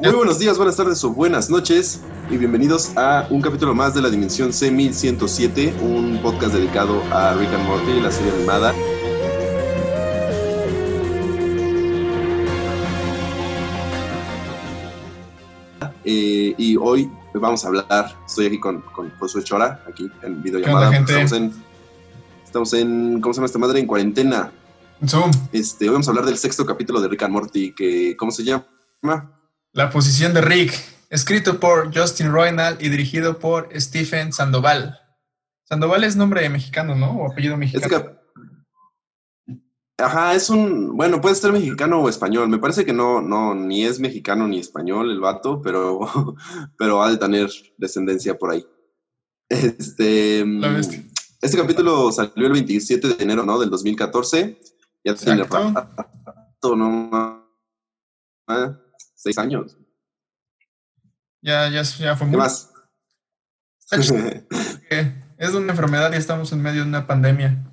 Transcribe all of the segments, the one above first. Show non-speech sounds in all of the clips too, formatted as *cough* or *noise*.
Muy buenos días, buenas tardes o buenas noches y bienvenidos a un capítulo más de la Dimensión C1107, un podcast dedicado a Rick and Morty, la serie animada. Eh, y hoy vamos a hablar, estoy aquí con, con Josué Chora, aquí en videollamada. ¿Qué onda, gente? Estamos en, estamos en, ¿cómo se llama esta madre? En cuarentena. Zoom, Este, hoy vamos a hablar del sexto capítulo de Rick and Morty, que, ¿cómo se llama? La posición de Rick, escrito por Justin Roynal y dirigido por Stephen Sandoval. Sandoval es nombre mexicano, ¿no? O apellido mexicano. Ajá, es un, bueno, puede ser mexicano o español. Me parece que no, no, ni es mexicano ni español el vato, pero, *laughs* pero ha de tener descendencia por ahí. Este, La bestia. este capítulo salió el 27 de enero, ¿no? Del 2014. Ya tiene Exacto. rato, ¿no? Ah, Seis años. Ya, ya, ya fue ¿Qué muy. más? Que *laughs* Es una enfermedad y estamos en medio de una pandemia.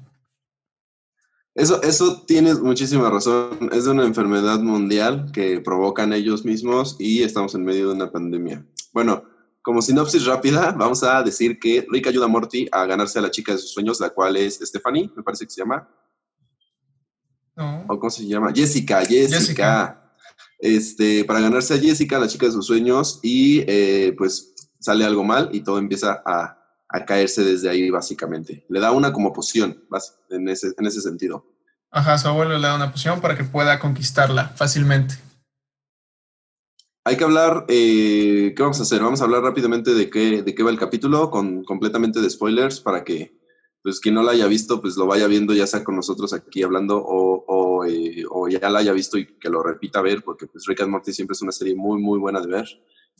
Eso, eso tienes muchísima razón. Es de una enfermedad mundial que provocan ellos mismos y estamos en medio de una pandemia. Bueno, como sinopsis rápida, vamos a decir que Rick ayuda a Morty a ganarse a la chica de sus sueños, la cual es Stephanie, me parece que se llama. ¿no? ¿O cómo se llama? Jessica, Jessica. Jessica. Este, para ganarse a Jessica, la chica de sus sueños, y eh, pues sale algo mal y todo empieza a, a caerse desde ahí, básicamente. Le da una como poción, en ese, en ese sentido. Ajá, su abuelo le da una poción para que pueda conquistarla fácilmente. Hay que hablar, eh, ¿qué vamos a hacer? Vamos a hablar rápidamente de qué, de qué va el capítulo, con completamente de spoilers, para que pues quien no la haya visto, pues lo vaya viendo ya sea con nosotros aquí hablando o, o, eh, o ya la haya visto y que lo repita a ver, porque pues Rick and Morty siempre es una serie muy, muy buena de ver.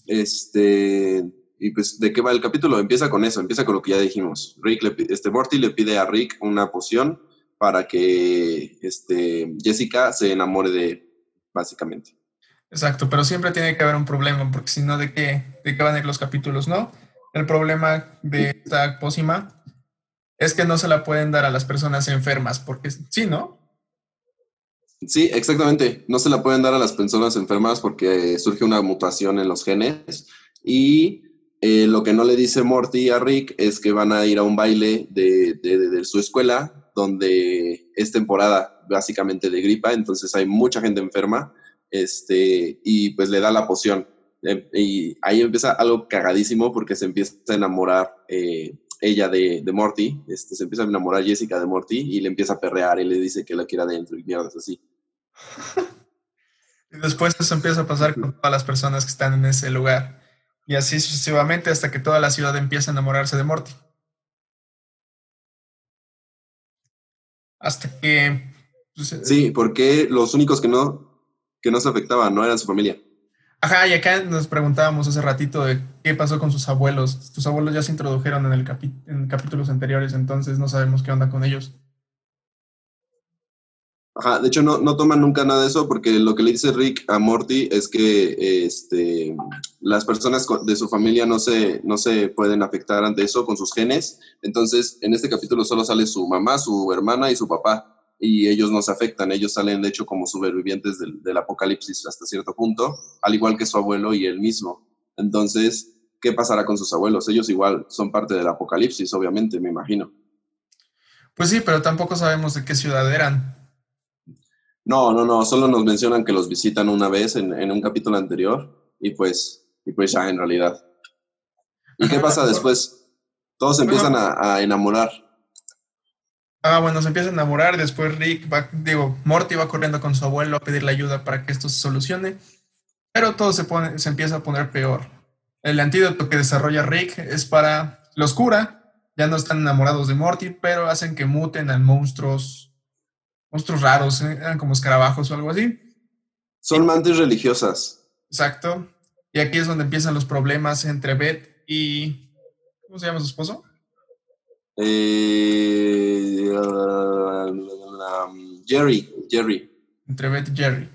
Este, y pues, ¿de qué va el capítulo? Empieza con eso, empieza con lo que ya dijimos. Rick le este, Morty le pide a Rick una poción para que este, Jessica se enamore de él, básicamente. Exacto, pero siempre tiene que haber un problema, porque si no, ¿de qué, ¿de qué van a ir los capítulos, no? El problema de esta pócima es que no se la pueden dar a las personas enfermas, porque sí, ¿no? Sí, exactamente. No se la pueden dar a las personas enfermas porque surge una mutación en los genes. Y eh, lo que no le dice Morty a Rick es que van a ir a un baile de, de- su escuela donde es temporada básicamente de gripa, entonces hay mucha gente enferma este, y pues le da la poción. Eh, y ahí empieza algo cagadísimo porque se empieza a enamorar eh, ella de, de Morty, este, se empieza a enamorar Jessica de Morty y le empieza a perrear y le dice que la quiere adentro y mierdas así. *laughs* Y después eso empieza a pasar con todas las personas que están en ese lugar. Y así sucesivamente hasta que toda la ciudad empieza a enamorarse de Morty. Hasta que... pues, Sí, porque los únicos que no, que no se afectaban no eran su familia. Ajá, y acá nos preguntábamos hace ratito de qué pasó con sus abuelos. Tus abuelos ya se introdujeron en, el en capítulos anteriores, entonces no sabemos qué onda con ellos. Ajá, de hecho no, no toman nunca nada de eso porque lo que le dice Rick a Morty es que este, las personas de su familia no se, no se pueden afectar ante eso con sus genes. Entonces, en este capítulo solo sale su mamá, su hermana y su papá. Y ellos no se afectan, ellos salen de hecho como sobrevivientes del, del apocalipsis hasta cierto punto, al igual que su abuelo y él mismo. Entonces, ¿qué pasará con sus abuelos? Ellos igual son parte del apocalipsis, obviamente, me imagino. Pues sí, pero tampoco sabemos de qué ciudad eran. No, no, no, solo nos mencionan que los visitan una vez en, en un capítulo anterior y pues, y pues ya en realidad. ¿Y qué pasa después? Todos se empiezan a, a enamorar. Ah, bueno, se empieza a enamorar, después Rick va, digo, Morty va corriendo con su abuelo a pedirle ayuda para que esto se solucione, pero todo se, pone, se empieza a poner peor. El antídoto que desarrolla Rick es para, los cura, ya no están enamorados de Morty, pero hacen que muten a monstruos, monstruos raros, ¿eh? eran como escarabajos o algo así. Son mantis religiosas. Exacto. Y aquí es donde empiezan los problemas entre Beth y, ¿cómo se llama su esposo? Eh, um, Jerry, Jerry. Entre Beth y Jerry.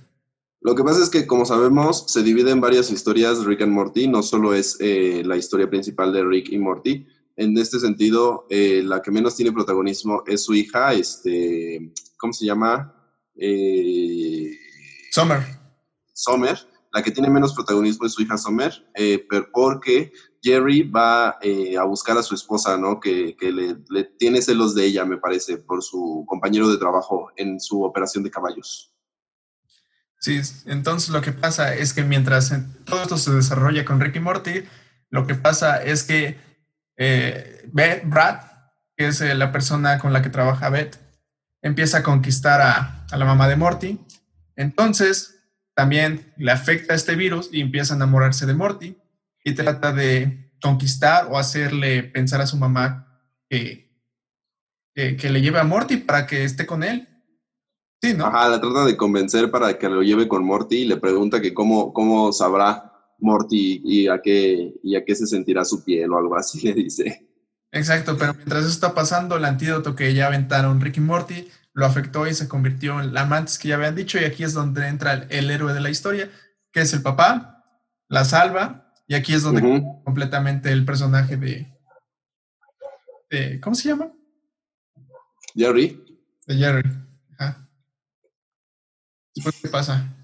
Lo que pasa es que, como sabemos, se divide en varias historias Rick and Morty. No solo es eh, la historia principal de Rick y Morty. En este sentido, eh, la que menos tiene protagonismo es su hija, este, ¿cómo se llama? Eh, Summer. Summer, la que tiene menos protagonismo es su hija Summer, eh, pero porque Jerry va eh, a buscar a su esposa, ¿no? Que, le, tiene celos de ella, me parece, por su compañero de trabajo en su operación de caballos. Sí, entonces lo que pasa es que mientras todo esto se desarrolla con Ricky Morty, lo que pasa es que eh, Brad, que es la persona con la que trabaja Beth, empieza a conquistar a, a la mamá de Morty. Entonces, también le afecta este virus y empieza a enamorarse de Morty y trata de conquistar o hacerle pensar a su mamá que, que, le lleve a Morty para que esté con él. Sí, ¿no? Ajá, la trata de convencer para que lo lleve con Morty y le pregunta que cómo, cómo sabrá Morty y a, qué, y a qué se sentirá su piel o algo así, le dice. Exacto, pero mientras eso está pasando, el antídoto que ya aventaron Ricky Morty lo afectó y se convirtió en la amantes que ya habían dicho y aquí es donde entra el, héroe de la historia, que es el papá, la salva y aquí es donde completamente el personaje de, ¿cómo se llama? Jerry. De Jerry. ¿qué pasa?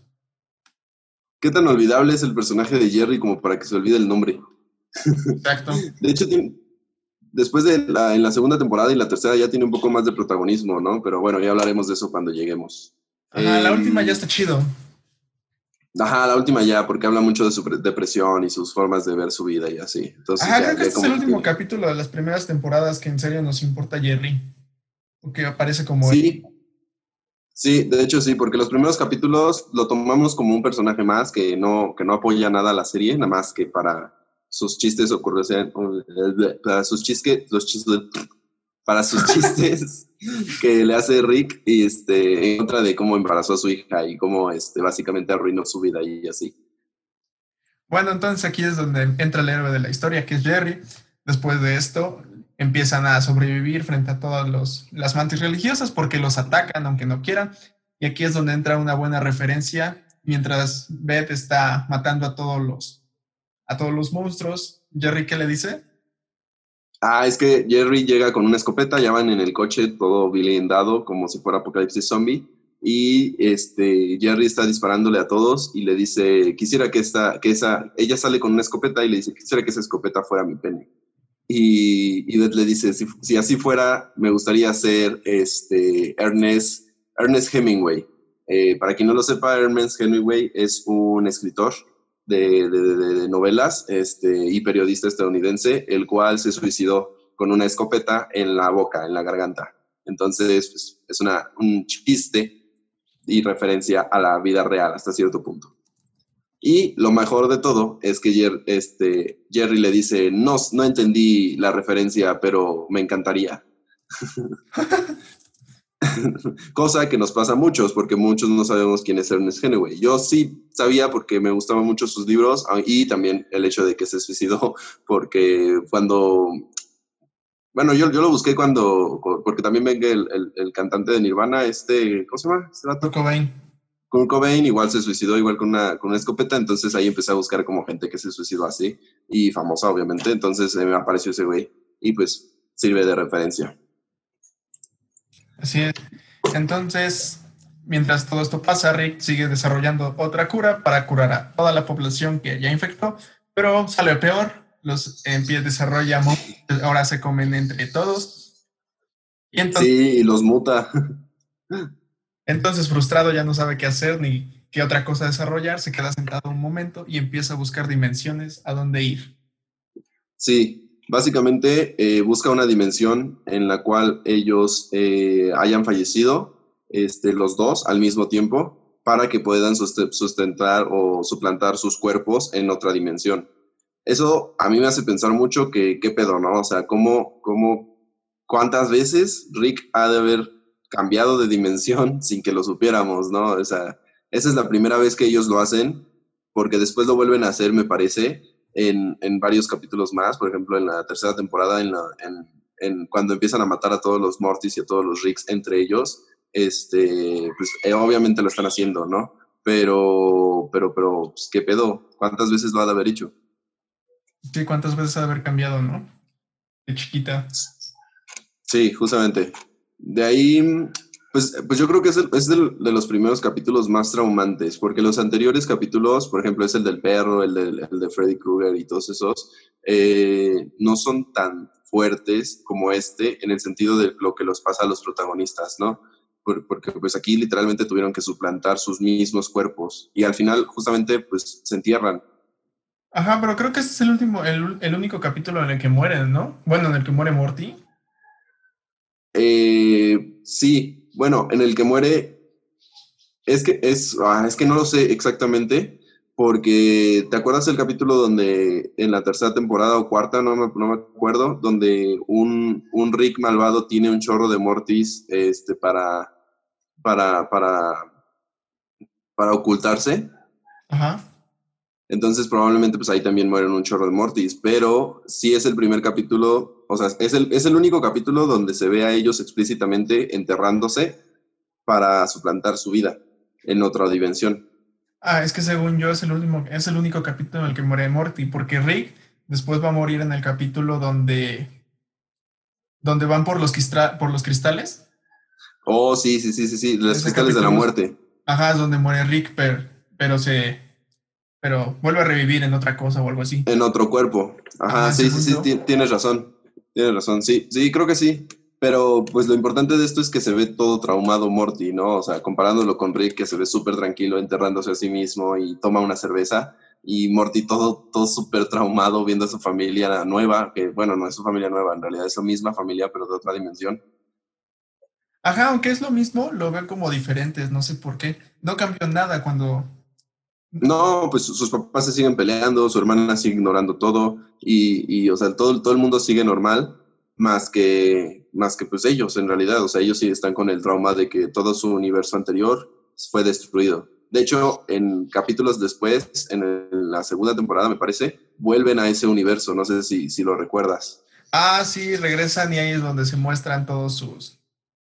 ¿Qué tan olvidable es el personaje de Jerry como para que se olvide el nombre? Exacto. *laughs* De hecho, tiene, después de la, en la segunda temporada y la tercera ya tiene un poco más de protagonismo, ¿no? Pero bueno, ya hablaremos de eso cuando lleguemos. Ajá, la última ya está chido. Ajá, la última ya, porque habla mucho de su depresión y sus formas de ver su vida y así. Entonces, Ajá, creo que este es el último capítulo de las primeras temporadas que en serio nos importa Jerry. Porque aparece como sí. Sí, de hecho sí, porque los primeros capítulos lo tomamos como un personaje más que no, que no apoya nada a la serie, nada más que para sus chistes ocurren, para sus chistes, los chistes, para sus *laughs* chistes que le hace Rick y este, en contra de cómo embarazó a su hija y cómo este, básicamente arruinó su vida y así. Bueno, entonces aquí es donde entra el héroe de la historia, que es Jerry. Después de esto, empiezan a sobrevivir frente a todas las mantis religiosas porque los atacan aunque no quieran. Y aquí es donde entra una buena referencia mientras Beth está matando a todos los a todos los monstruos. Jerry, ¿qué le dice? Ah, es que Jerry llega con una escopeta, ya van en el coche todo blindado como si fuera apocalipsis zombie y este Jerry está disparándole a todos y le dice, quisiera que esta, que esa, ella sale con una escopeta y le dice, quisiera que esa escopeta fuera mi pene. Y, y le dice, si, así fuera, me gustaría ser este Ernest, Ernest Hemingway. Eh, para quien no lo sepa, Ernest Hemingway es un escritor de, novelas este, y periodista estadounidense, el cual se suicidó con una escopeta en la boca, en la garganta. Entonces, pues, es una, un chiste y referencia a la vida real hasta cierto punto. Y lo mejor de todo es que este, Jerry le dice, no, no entendí la referencia, pero me encantaría. *laughs* *laughs* Cosa que nos pasa a muchos, porque muchos no sabemos quién es Ernest Hemingway. Yo sí sabía porque me gustaban mucho sus libros ah, y también el hecho de que se suicidó, *laughs* porque cuando... Bueno, yo, yo lo busqué cuando, porque también venga el, el, cantante de Nirvana, este, ¿cómo se llama? Este Kurt Cobain. Kurt Cobain igual se suicidó igual con una, con una escopeta, entonces ahí empecé a buscar como gente que se suicidó así, y famosa obviamente, entonces me apareció ese güey, y pues sirve de referencia. Así es. Entonces, mientras todo esto pasa, Rick sigue desarrollando otra cura para curar a toda la población que ya infectó, pero sale peor. Los en pie desarrolla ahora se comen entre todos. Y entonces, sí, y los muta. Entonces, frustrado, ya no sabe qué hacer ni qué otra cosa desarrollar, se queda sentado un momento y empieza a buscar dimensiones a dónde ir. Sí, Básicamente eh, busca una dimensión en la cual ellos eh, hayan fallecido, este, los dos al mismo tiempo, para que puedan sustentar o suplantar sus cuerpos en otra dimensión. Eso a mí me hace pensar mucho que qué pedo, ¿no? O sea, cómo, cómo, cuántas veces Rick ha de haber cambiado de dimensión *laughs* sin que lo supiéramos, ¿no? O sea, esa es la primera vez que ellos lo hacen, porque después lo vuelven a hacer, me parece, en, en, varios capítulos más, por ejemplo, en la tercera temporada, en, la, en, en, cuando empiezan a matar a todos los Mortys y a todos los Ricks entre ellos, este, pues eh, obviamente lo están haciendo, ¿no? Pero, pero, pero, pues, ¿qué pedo? ¿Cuántas veces lo ha de haber hecho? Sí, ¿cuántas veces ha de haber cambiado, no? De chiquita. Sí, justamente. De ahí, Pues, pues yo creo que es, es de los primeros capítulos más traumantes, porque los anteriores capítulos, por ejemplo, es el del perro, el, de Freddy Krueger y todos esos, eh, no son tan fuertes como este en el sentido de lo que los pasa a los protagonistas, ¿no? porque pues aquí literalmente tuvieron que suplantar sus mismos cuerpos y al final justamente pues se entierran. Ajá, pero creo que este es el último, el, el único capítulo en el que mueren, ¿no? Bueno, en el que muere Morty. Eh, sí, bueno, en el que muere, es que, es, ah, es que no lo sé exactamente, porque ¿te acuerdas del capítulo donde en la tercera temporada o cuarta, no me, no me acuerdo, donde un, un, Rick malvado tiene un chorro de Mortis este, para, para, para, para ocultarse? Ajá. Entonces probablemente pues ahí también mueren un chorro de Mortis, pero sí es el primer capítulo, o sea, es el, es el único capítulo donde se ve a ellos explícitamente enterrándose para suplantar su vida en otra dimensión. Ah, es que según yo es el último, es el único capítulo en el que muere Morty, porque Rick después va a morir en el capítulo donde, donde van por los, por los cristales. Oh, sí, sí, sí, sí, sí, los cristales de la muerte. Ajá, es donde muere Rick, pero, pero se, pero vuelve a revivir en otra cosa o algo así. En otro cuerpo. Ajá, sí, sí, sí, tienes razón. Tienes razón, sí, sí, creo que sí. Pero pues lo importante de esto es que se ve todo traumado Morty, ¿no? O sea, comparándolo con Rick, que se ve súper tranquilo enterrándose a sí mismo y toma una cerveza. Y Morty todo, todo súper traumado viendo a su familia nueva, que bueno, no es su familia nueva, en realidad es su misma familia, pero de otra dimensión. Ajá, aunque es lo mismo, lo ven como diferentes, no sé por qué. No cambió nada cuando, no, pues sus papás se siguen peleando, su hermana sigue ignorando todo y, o sea, todo, todo el mundo sigue normal, más que, más que pues ellos en realidad, o sea, ellos sí están con el trauma de que todo su universo anterior fue destruido. De hecho, en capítulos después, en, la segunda temporada me parece, vuelven a ese universo, no sé si, si lo recuerdas. Ah, sí, regresan y ahí es donde se muestran todos sus,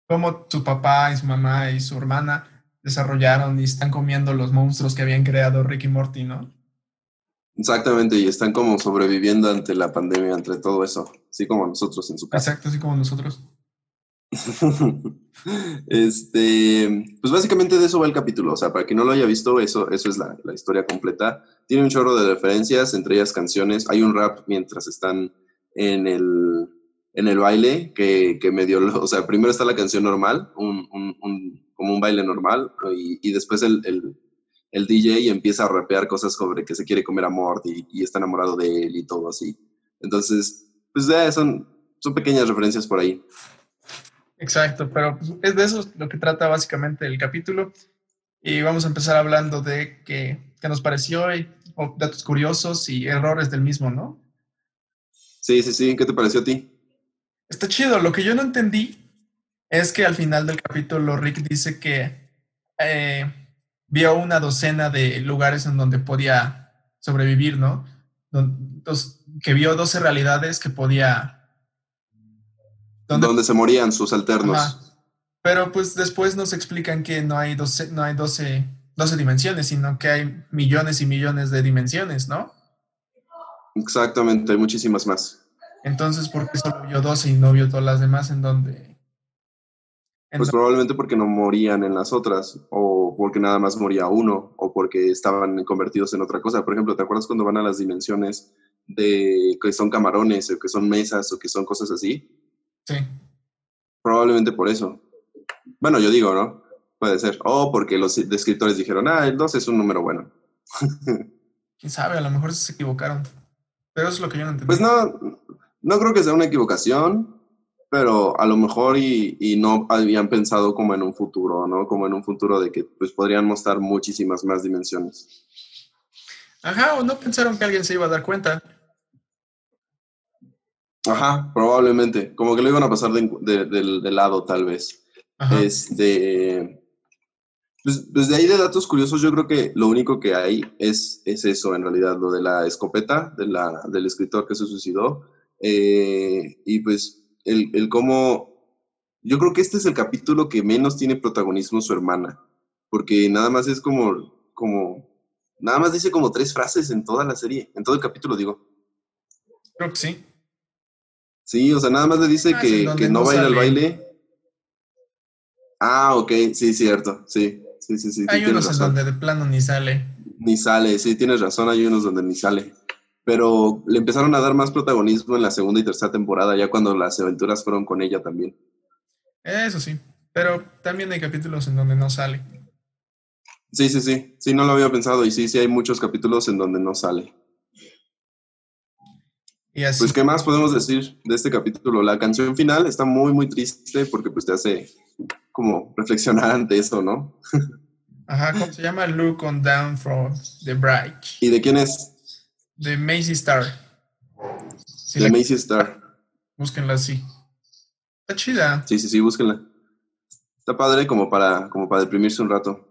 como su papá y su mamá y su hermana desarrollaron y están comiendo los monstruos que habían creado Rick y Morty, ¿no? Exactamente, y están como sobreviviendo ante la pandemia, entre todo eso, así como nosotros en su casa. Exacto, así como nosotros. *laughs* este, pues básicamente de eso va el capítulo, o sea, para quien no lo haya visto, eso, eso es la, la historia completa. Tiene un chorro de referencias, entre ellas canciones, hay un rap mientras están en el, en el baile que, que medio, o sea, primero está la canción normal, un, un, un como un baile normal y, después el, el, el, DJ empieza a rapear cosas sobre que se quiere comer a Mort y, está enamorado de él y todo así. Entonces, pues son, son pequeñas referencias por ahí. Exacto, pero pues, es de eso lo que trata básicamente el capítulo. Y vamos a empezar hablando de qué, qué nos pareció, y, datos curiosos y errores del mismo, ¿no? Sí, sí, sí. ¿Qué te pareció a ti? Está chido. Lo que yo no entendí es que al final del capítulo Rick dice que eh, vio una docena de lugares en donde podía sobrevivir, ¿no? que vio 12 realidades que podía... Donde, se morían sus alternos. Pero pues después nos explican que no hay 12, no hay 12, 12 dimensiones, sino que hay millones y millones de dimensiones, ¿no? Exactamente, hay muchísimas más. Entonces, ¿por qué solo vio 12 y no vio todas las demás en donde pues probablemente porque no morían en las otras, o porque nada más moría uno, o porque estaban convertidos en otra cosa. Por ejemplo, ¿te acuerdas cuando van a las dimensiones de que son camarones, o que son mesas, o que son cosas así? Sí. Probablemente por eso. Bueno, yo digo, ¿no? Puede ser. O porque los descriptores dijeron, ah, el 2 es un número bueno. *laughs* ¿Quién sabe? A lo mejor se equivocaron. Pero eso es lo que yo no entendí. Pues no, no creo que sea una equivocación pero a lo mejor y, y, no habían pensado como en un futuro, ¿no? Como en un futuro de que pues podrían mostrar muchísimas más dimensiones. Ajá, o no pensaron que alguien se iba a dar cuenta. Ajá, probablemente. Como que lo iban a pasar de, de, lado, tal vez. Este. Pues, pues, de ahí de datos curiosos, yo creo que lo único que hay es, es eso, en realidad, lo de la escopeta de la, del escritor que se suicidó. Eh, y pues el, el cómo... Yo creo que este es el capítulo que menos tiene protagonismo su hermana, porque nada más es como, como, nada más dice como tres frases en toda la serie, en todo el capítulo digo. Creo que sí. Sí, o sea, nada más le dice ah, que, que no, va a ir al baile. Ah, ok, sí, cierto, sí, sí, sí, sí. Hay unos en donde de plano ni sale. Ni sale, sí, tienes razón, hay unos donde ni sale. Pero le empezaron a dar más protagonismo en la segunda y tercera temporada, ya cuando las aventuras fueron con ella también. Eso sí, pero también hay capítulos en donde no sale. Sí, sí, sí, sí, no lo había pensado y sí, sí hay muchos capítulos en donde no sale. Y así. Pues, ¿qué más podemos decir de este capítulo? La canción final está muy, muy triste porque pues te hace como reflexionar ante eso, ¿no? *laughs* Ajá, ¿cómo se llama? Look on Down from the Bright. ¿Y de quién es? De Macy Star. Sí, de la- Macy Star. Búsquenla así. Está chida. Sí, sí, sí, búsquenla. Está padre como para, como para deprimirse un rato.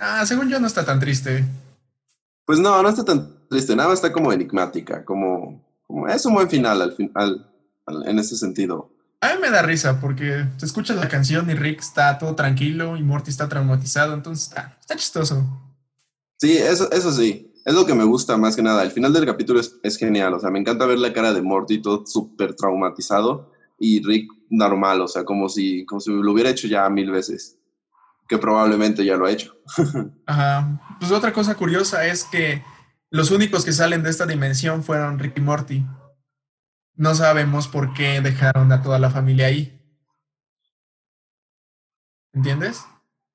Ah, según yo no está tan triste. Pues no, no está tan triste, nada más está como enigmática, como, como es un buen final al fin, al- al- en ese sentido. A mí me da risa porque te escuchas la canción y Rick está todo tranquilo y Morty está traumatizado, entonces está, está chistoso. Sí, eso, eso sí, es lo que me gusta más que nada. El final del capítulo es, es genial, o sea, me encanta ver la cara de Morty todo súper traumatizado y Rick normal, o sea, como si, como si lo hubiera hecho ya mil veces, que probablemente ya lo ha hecho. *laughs* Ajá. Pues otra cosa curiosa es que los únicos que salen de esta dimensión fueron Rick y Morty. No sabemos por qué dejaron a toda la familia ahí. ¿Entiendes?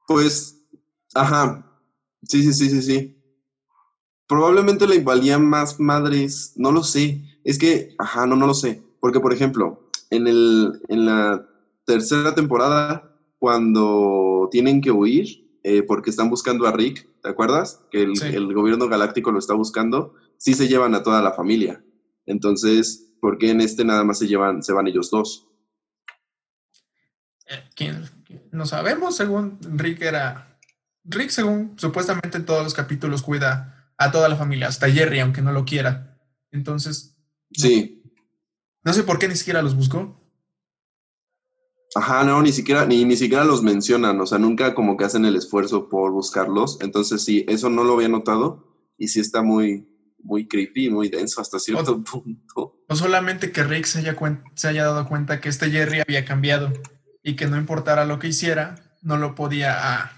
Pues, ajá, sí, sí, sí, sí, sí. Probablemente le valían más madres, no lo sé. Es que, ajá, no, no lo sé. Porque, por ejemplo, en, el, en la tercera temporada, cuando tienen que huir, eh, porque están buscando a Rick, ¿te acuerdas? Que el, Sí. el gobierno galáctico lo está buscando, sí se llevan a toda la familia. Entonces, ¿por qué en este nada más se llevan, se van ellos dos? Eh, ¿quién- quién? No sabemos, según Rick era... Rick, según supuestamente en todos los capítulos, cuida a toda la familia, hasta Jerry, aunque no lo quiera. Entonces, Sí, no sé por qué ni siquiera los buscó. Ajá, no, ni siquiera, ni, ni siquiera los mencionan, o sea, nunca como que hacen el esfuerzo por buscarlos. Entonces, sí, eso no lo había notado y sí está muy, muy creepy, muy denso hasta cierto punto. O solamente que Rick se haya, se haya dado cuenta que este Jerry había cambiado y que no importara lo que hiciera, no lo podía, ah,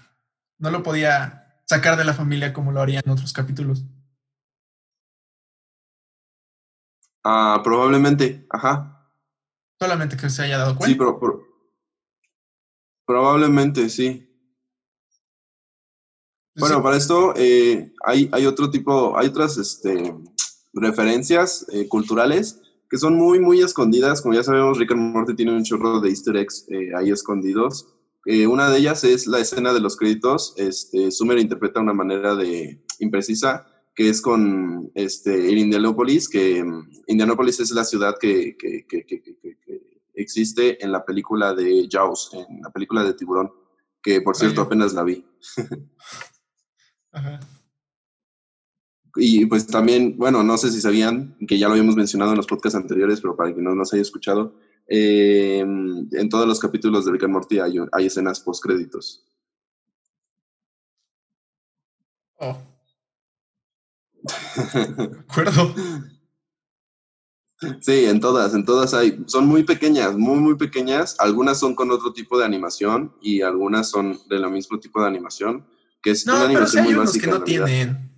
no lo podía sacar de la familia como lo haría en otros capítulos. Ah, probablemente, ajá. Solamente que se haya dado Sí, cuenta. pero, pero- probablemente, sí. Bueno, Sí, para esto eh, hay, hay otro tipo, hay otras este, referencias eh, culturales que son muy, muy escondidas. Como ya sabemos, Rick and Morty tiene un chorro de easter eggs eh, ahí escondidos. Eh, una de ellas es la escena de los créditos. Este, Summer interpreta una manera de imprecisa que es con este, en Indianapolis, que mm, Indianapolis es la ciudad que, que- que- que- existe en la película de Jaws, en la película de Tiburón, que por cierto Vaya. apenas la vi. ajá. Y pues también, bueno, no sé si sabían, que ya lo habíamos mencionado en los podcasts anteriores, pero para quien no nos haya escuchado, eh, en todos los capítulos de Rick and Morty hay, hay escenas post-créditos. Oh, *laughs* de acuerdo. sí, en todas, en todas hay. Son muy pequeñas, muy, muy pequeñas. Algunas son con otro tipo de animación y algunas son del mismo tipo de animación, que es No, una pero animación hay muy unos básica. que no tienen.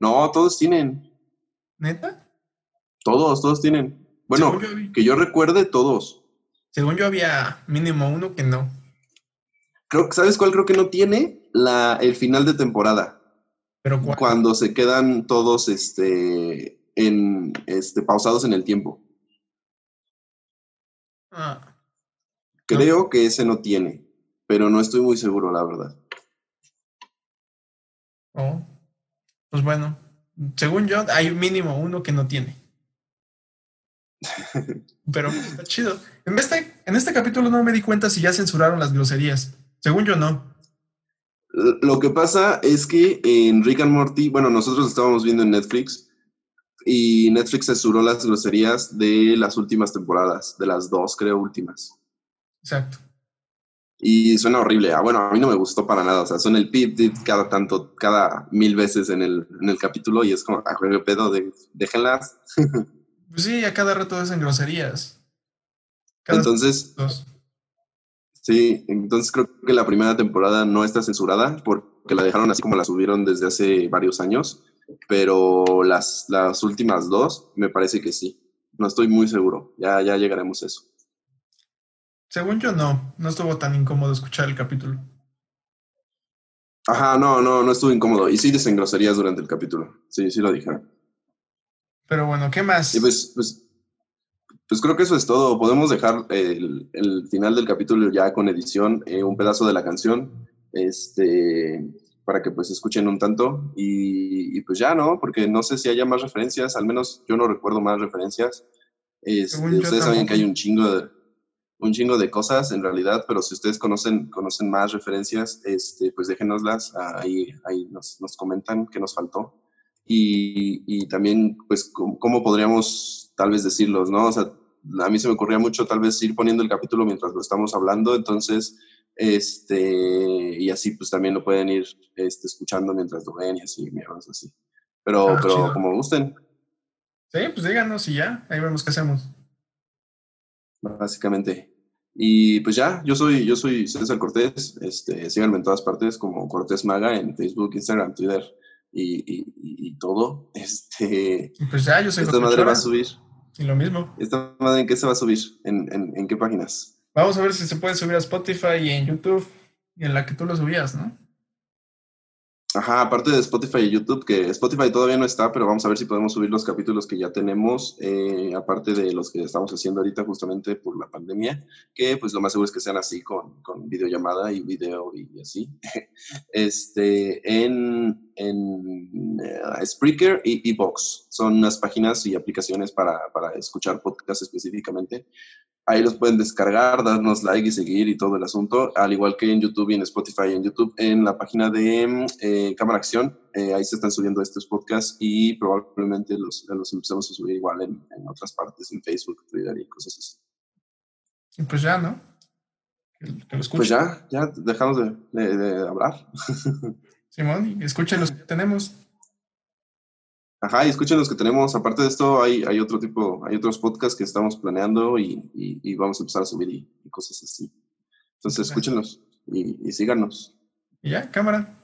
No, todos tienen. ¿Neta? Todos, todos tienen. Bueno, Según yo, vi- que yo recuerde, todos. según yo había mínimo uno que no. Creo ¿sabes cuál creo que no tiene? La, el final de temporada. Pero ¿cuál? Cuando se quedan todos este, en, este, pausados en el tiempo. Ah, Creo que ese no tiene, pero no estoy muy seguro, la verdad. oh. Pues bueno, según yo hay mínimo uno que no tiene. Pero está chido. En este, en este capítulo no me di cuenta si ya censuraron las groserías. Según yo no. Lo que pasa es que en Rick and Morty, bueno, nosotros estábamos viendo en Netflix y Netflix censuró las groserías de las últimas temporadas, de las dos, creo, últimas. Exacto. Y suena horrible. Ah, bueno, a mí no me gustó para nada. O sea, suena el pip, cada tanto, cada mil veces en el, en el capítulo y es como, ah, pedo, de, déjenlas. *laughs* Pues sí, a cada rato hacen groserías. Cada Entonces. Sí, entonces creo que la primera temporada no está censurada porque la dejaron así como la subieron desde hace varios años, pero las, las últimas dos me parece que sí. No estoy muy seguro, ya, ya llegaremos a eso. Según yo no, no estuvo tan incómodo escuchar el capítulo. Ajá, no, no, no estuvo incómodo. Y sí dicen groserías durante el capítulo. Sí, sí lo dijeron. Pero bueno, ¿qué más? Y pues, pues pues creo que eso es todo. Podemos dejar el, final del capítulo ya con edición, eh, un pedazo de la canción, este, para que pues escuchen un tanto. Y, pues ya, ¿no? Porque no sé si haya más referencias, al menos yo no recuerdo más referencias. Este, ustedes saben que hay un chingo de un chingo de cosas en realidad, pero si ustedes conocen, conocen más referencias, este, pues déjenoslas, ahí, ahí nos, nos comentan qué nos faltó y, también, pues, cómo podríamos tal vez decirlos, ¿no? O sea, a mí se me ocurría mucho tal vez ir poniendo el capítulo mientras lo estamos hablando, entonces, este, y así pues también lo pueden ir este, escuchando mientras lo ven y así, mierdas así. Pero, ah, pero como gusten. Sí, pues díganos y ya, ahí vemos qué hacemos. Básicamente. Y pues ya, yo soy, yo soy César Cortés, este, síganme en todas partes como Cortés Maga en Facebook, Instagram, Twitter y, todo, este... Pues ya, yo sé Esta madre va a subir. Y lo mismo. ¿Esta madre en qué se va a subir? ¿En, en, qué páginas? Vamos a ver si se puede subir a Spotify y en YouTube, y en la que tú lo subías, ¿no? Ajá, aparte de Spotify y YouTube, que Spotify todavía no está, pero vamos a ver si podemos subir los capítulos que ya tenemos, eh, aparte de los que estamos haciendo ahorita justamente por la pandemia, que pues lo más seguro es que sean así con, con videollamada y video y así. *laughs* este, en, en uh, Spreaker y Evox, son unas páginas y aplicaciones para, para escuchar podcasts específicamente. Ahí los pueden descargar, darnos like y seguir y todo el asunto, al igual que en YouTube y en Spotify en YouTube, en la página de eh, Cámara Acción. Eh, ahí se están subiendo estos podcasts y probablemente los, los empecemos a subir igual en, en, otras partes, en Facebook, Twitter y cosas así. Y pues ya, ¿no? pues ya, ya dejamos de, de, de hablar. *laughs* Simón, escuchen los que tenemos. Ajá, y escuchen los que tenemos. Aparte de esto, hay, hay otro tipo, hay otros podcasts que estamos planeando y, y, vamos a empezar a subir y, cosas así. Entonces, escúchenlos y, y síganos. Y ya, cámara.